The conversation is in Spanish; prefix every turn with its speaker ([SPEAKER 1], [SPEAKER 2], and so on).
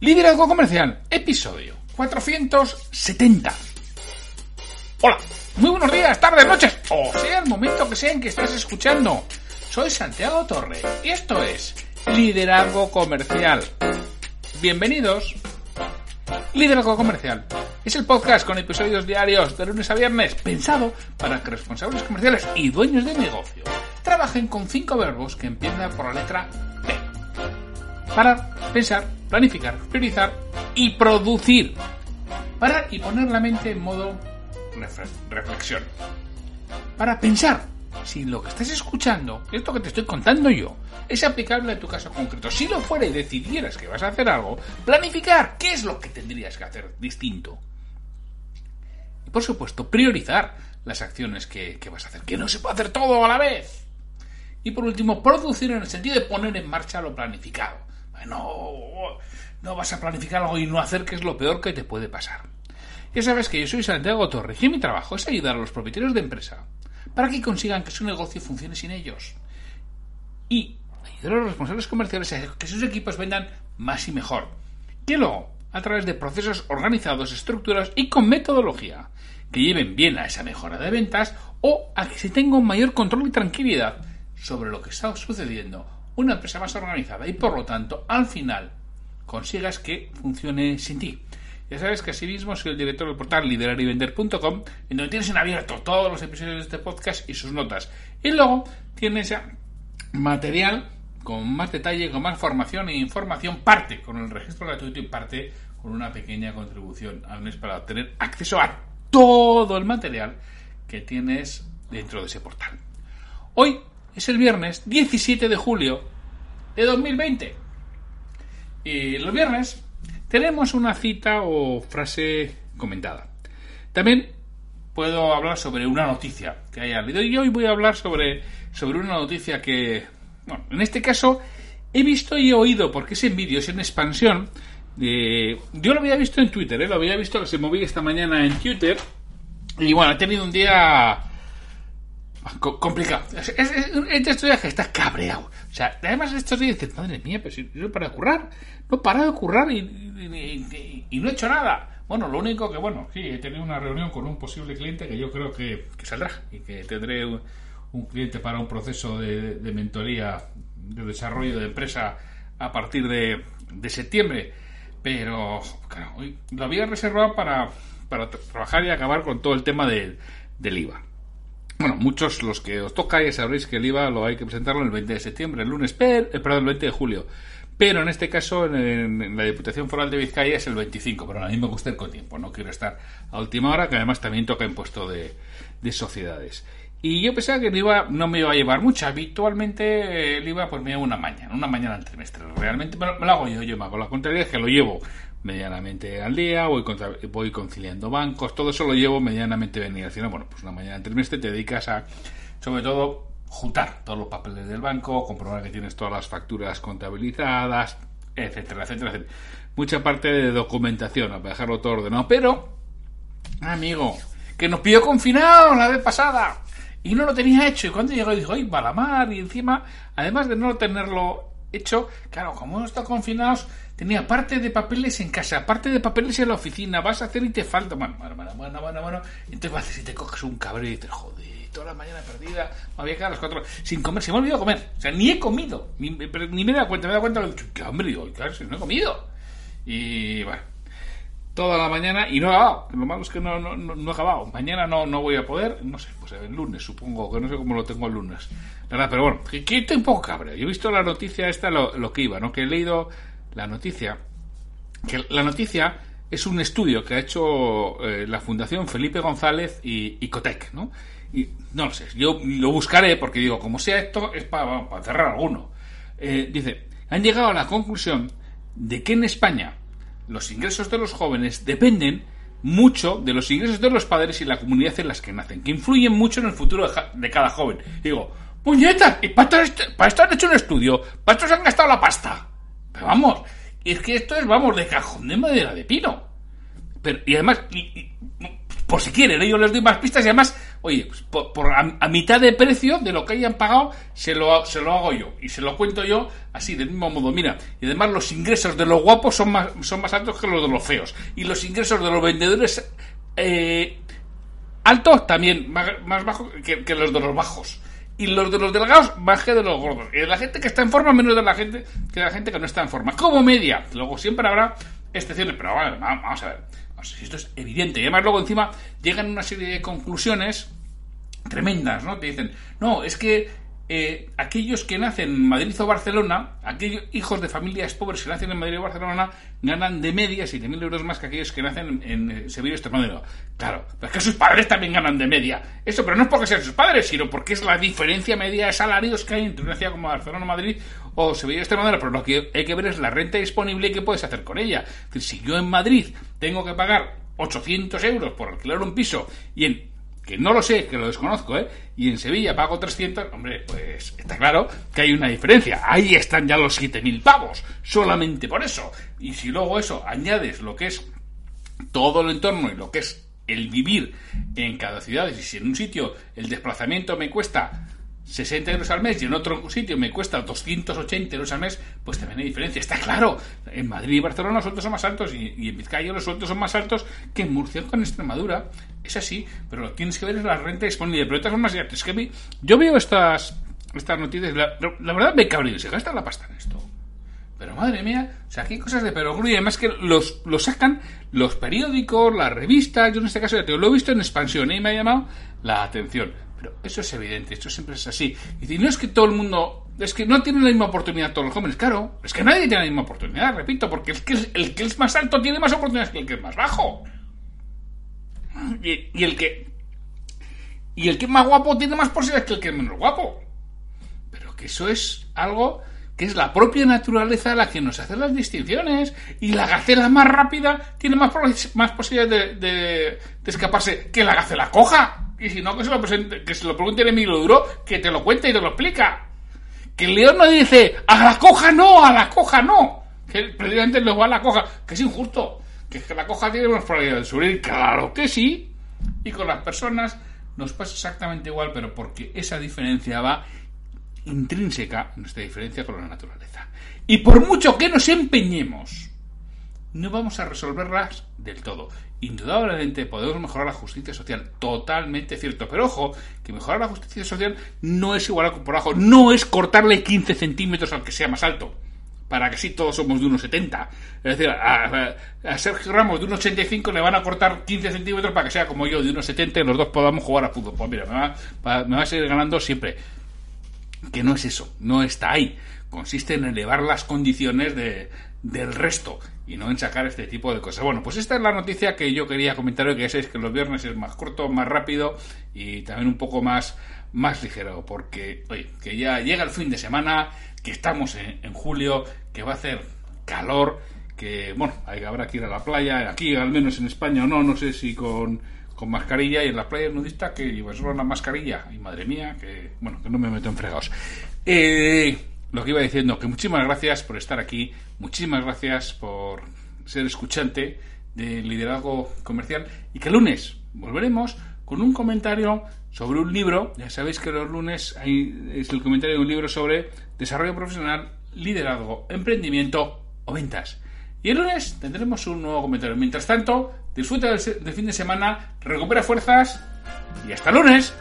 [SPEAKER 1] Liderazgo Comercial, episodio 470. Hola, muy buenos días, tardes, noches, o sea el momento que sea en que estás escuchando. Soy Santiago Torre y esto es Liderazgo Comercial. Bienvenidos. Liderazgo Comercial es el podcast con episodios diarios de lunes a viernes pensado para que responsables comerciales y dueños de negocio trabajen con cinco verbos que empiezan por la letra P. Parar, pensar, planificar, priorizar y producir. Parar y poner la mente en modo reflexión. Para pensar si lo que estás escuchando, esto que te estoy contando yo, es aplicable a tu caso concreto. Si lo fuera y decidieras que vas a hacer algo, planificar qué es lo que tendrías que hacer distinto. Y por supuesto, priorizar las acciones que, que vas a hacer, que no se puede hacer todo a la vez. Y por último, producir en el sentido de poner en marcha lo planificado. No, no vas a planificar algo y no hacer, que es lo peor que te puede pasar. Ya sabes que yo soy Santiago Torres y mi trabajo es ayudar a los propietarios de empresa para que consigan que su negocio funcione sin ellos. Y ayudar a los responsables comerciales a que sus equipos vendan más y mejor. Que luego, a través de procesos organizados, estructurados y con metodología, que lleven bien a esa mejora de ventas o a que se tenga un mayor control y tranquilidad sobre lo que está sucediendo una empresa más organizada y por lo tanto al final consigas que funcione sin ti. Ya sabes que asimismo soy el director del portal liderarivender.com en donde tienes en abierto todos los episodios de este podcast y sus notas. Y luego tienes ya material con más detalle, con más formación e información, parte con el registro gratuito y parte con una pequeña contribución al mes para tener acceso a todo el material que tienes dentro de ese portal. Hoy es el viernes 17 de julio de 2020. Y los viernes tenemos una cita o frase comentada. También puedo hablar sobre una noticia que haya leído y hoy voy a hablar sobre, sobre una noticia que, bueno, en este caso he visto y he oído porque es en vídeos, en expansión. yo lo había visto en Twitter, ¿eh? lo había visto que se movía esta mañana en Twitter. Y bueno, he tenido un día complicado. Es, es, es, de que está cabreado. O sea, además estos días dices, madre mía, pero si no para de currar. No he parado de currar y, no he hecho nada. Bueno, lo único que, bueno, sí, he tenido una reunión con un posible cliente que yo creo que, saldrá y que tendré un, cliente para un proceso de, mentoría, de desarrollo de empresa a partir de, de septiembre. Pero, claro, lo había reservado para, para trabajar y acabar con todo el tema del IVA. Bueno, muchos los que os toca ya sabréis que el IVA lo hay que presentarlo el 20 de septiembre, el lunes, pero, eh, perdón, el 20 de julio. Pero en este caso, en, la Diputación Foral de Vizcaya es el 25, pero a mí me gusta ir con tiempo, no quiero estar a última hora, que además también toca impuesto de, de sociedades. Y yo pensaba que el IVA no me iba a llevar mucho. Habitualmente el IVA pues me lleva una mañana, una mañana al trimestre. Realmente me lo, hago yo, yo me hago la contraria, es que lo llevo medianamente al día, voy, voy conciliando bancos, todo eso lo llevo medianamente venir. Al final, bueno, pues una mañana al trimestre te dedicas a, sobre todo, juntar todos los papeles del banco, comprobar que tienes todas las facturas contabilizadas, etcétera, etcétera, etcétera. Mucha parte de documentación, para dejarlo todo ordenado. Pero, amigo, que nos pidió confinado la vez pasada y no lo tenía hecho. Y cuando llegó dijo, ¡ay, Balamar! Y encima, además de no tenerlo hecho, claro, como hemos estado confinados, tenía parte de papeles en casa, parte de papeles en la oficina, vas a hacer y te falta. Bueno, bueno, bueno, bueno, bueno. Entonces vas si te coges un cabrón y dices, joder, toda la mañana perdida, me había quedado a las cuatro sin comer, se me ha olvidado comer. O sea, ni he comido, ni, ni me he dado cuenta, me he dado cuenta, que hambre, digo, claro, si no he comido. Y bueno, toda la mañana y no he acabado. Lo malo es que no, no, no, he acabado. Mañana no, no voy a poder, no sé, pues el lunes supongo, que no sé cómo lo tengo el lunes. ¿verdad? Pero bueno, que, estoy un poco. Yo he visto la noticia esta, lo, que iba, ¿no? Que he leído la noticia, que la noticia es un estudio que ha hecho eh, la Fundación Felipe González y, Cotec, ¿no? Y no lo sé, yo lo buscaré porque digo, como sea esto, es para, para cerrar alguno. Eh, dice, han llegado a la conclusión de que en España los ingresos de los jóvenes dependen mucho de los ingresos de los padres y la comunidad en las que nacen, que influyen mucho en el futuro de, cada joven. digo, puñeta, ¿y para esto, han hecho un estudio? ¿Para esto se han gastado la pasta? Pero vamos, es que esto es, vamos, de cajón de madera de pino. Pero, y además, por si quieren, ¿eh? yo les doy más pistas y además oye, pues por, a, mitad de precio de lo que hayan pagado, se lo, se lo hago yo. Y se lo cuento yo así, del mismo modo. Mira, y además los ingresos de los guapos son más, son más altos que los de los feos. Y los ingresos de los vendedores eh, altos también, más, más bajos que, que los de los bajos y los de los delgados más que de los gordos. Y de la gente que está en forma menos de la gente que de la gente que no está en forma. Como media. Luego siempre habrá excepciones, pero vamos a ver. esto es evidente. Y además luego encima llegan una serie de conclusiones tremendas, ¿no? Te dicen, no, es que eh, aquellos que nacen en Madrid o Barcelona, aquellos hijos de familias pobres que nacen en Madrid o Barcelona, ganan de media 7.000 euros más que aquellos que nacen en, en Sevilla o Extremadura. Claro, pero es que sus padres también ganan de media. Eso, pero no es porque sean sus padres, sino porque es la diferencia media de salarios que hay entre una ciudad como Barcelona o Madrid o Sevilla o Extremadura. Pero lo que hay que ver es la renta disponible y qué puedes hacer con ella. Es decir, si yo en Madrid tengo que pagar 800 euros por alquilar un piso y en que no lo sé, que lo desconozco, ¿eh? Y en Sevilla pago 300, hombre, pues está claro que hay una diferencia. Ahí están ya los 7.000 pavos, solamente por eso. Y si luego eso añades lo que es todo el entorno y lo que es el vivir en cada ciudad, y si en un sitio el desplazamiento me cuesta 60 euros al mes y en otro sitio me cuesta 280 euros al mes, pues también hay diferencia. Está claro, en Madrid y Barcelona los sueldos son más altos y, en Vizcaya los sueldos son más altos que en Murcia con Extremadura. Es así, pero lo que tienes que ver es la renta disponible. Pero de todas formas, es que yo veo estas, estas noticias, la, verdad me cabreo, se gasta la pasta en esto. Pero madre mía, o sea, aquí hay cosas de perogrullo y además que los, los sacan los periódicos, las revistas, yo en este caso ya te lo he visto en expansión y me ha llamado la atención. Pero eso es evidente, esto siempre es así. Y no es que todo el mundo. Es que no tienen la misma oportunidad todos los jóvenes, claro. Es que nadie tiene la misma oportunidad, repito, porque es que el que es más alto tiene más oportunidades que el que es más bajo. Y, el que. Y el que es más guapo tiene más posibilidades que el que es menos guapo. Pero que eso es algo que es la propia naturaleza la que nos hace las distinciones. Y la gacela más rápida tiene más, más posibilidades de, de escaparse que la gacela coja. Y si no, que se lo, presente, que se lo pregunte el Emilio Duro, que te lo cuente y te lo explica. Que el león no dice, a la coja no, a la coja no. Que precisamente luego a la coja, que es injusto. Que es que la coja tiene más probabilidad de subir. Claro que sí. Y con las personas nos pasa exactamente igual, pero porque esa diferencia va intrínseca nuestra diferencia con la naturaleza. Y por mucho que nos empeñemos, no vamos a resolverlas del todo. Indudablemente podemos mejorar la justicia social, totalmente cierto. Pero ojo, que mejorar la justicia social no es igual a por abajo, no es cortarle 15 centímetros al que sea más alto. Para que sí todos somos de 1,70. Es decir, a, Sergio Ramos de 1,85 le van a cortar 15 centímetros para que sea como yo de 1,70 y los dos podamos jugar a fútbol. Pues mira, me va, me va a seguir ganando siempre. Que no es eso, no está ahí. Consiste en elevar las condiciones de, del resto y no en este tipo de cosas. Bueno, pues esta es la noticia que yo quería comentar hoy, que ya sabéis que los viernes es más corto, más rápido y también un poco más, más ligero, porque, oye, que ya llega el fin de semana, que estamos en, julio, que va a hacer calor, que, bueno, hay, habrá que ir a la playa, aquí al menos en España o no, no sé si con, con mascarilla y en las playas nudistas que llevo solo una mascarilla y madre mía, que, bueno, que no me meto en fregados. Eh, lo que iba diciendo, que muchísimas gracias por estar aquí, muchísimas gracias por ser escuchante del liderazgo comercial y que el lunes volveremos con un comentario sobre un libro. Ya sabéis que los lunes hay, es el comentario de un libro sobre desarrollo profesional, liderazgo, emprendimiento o ventas. Y el lunes tendremos un nuevo comentario. Mientras tanto, disfruta del fin de semana, recupera fuerzas y hasta lunes.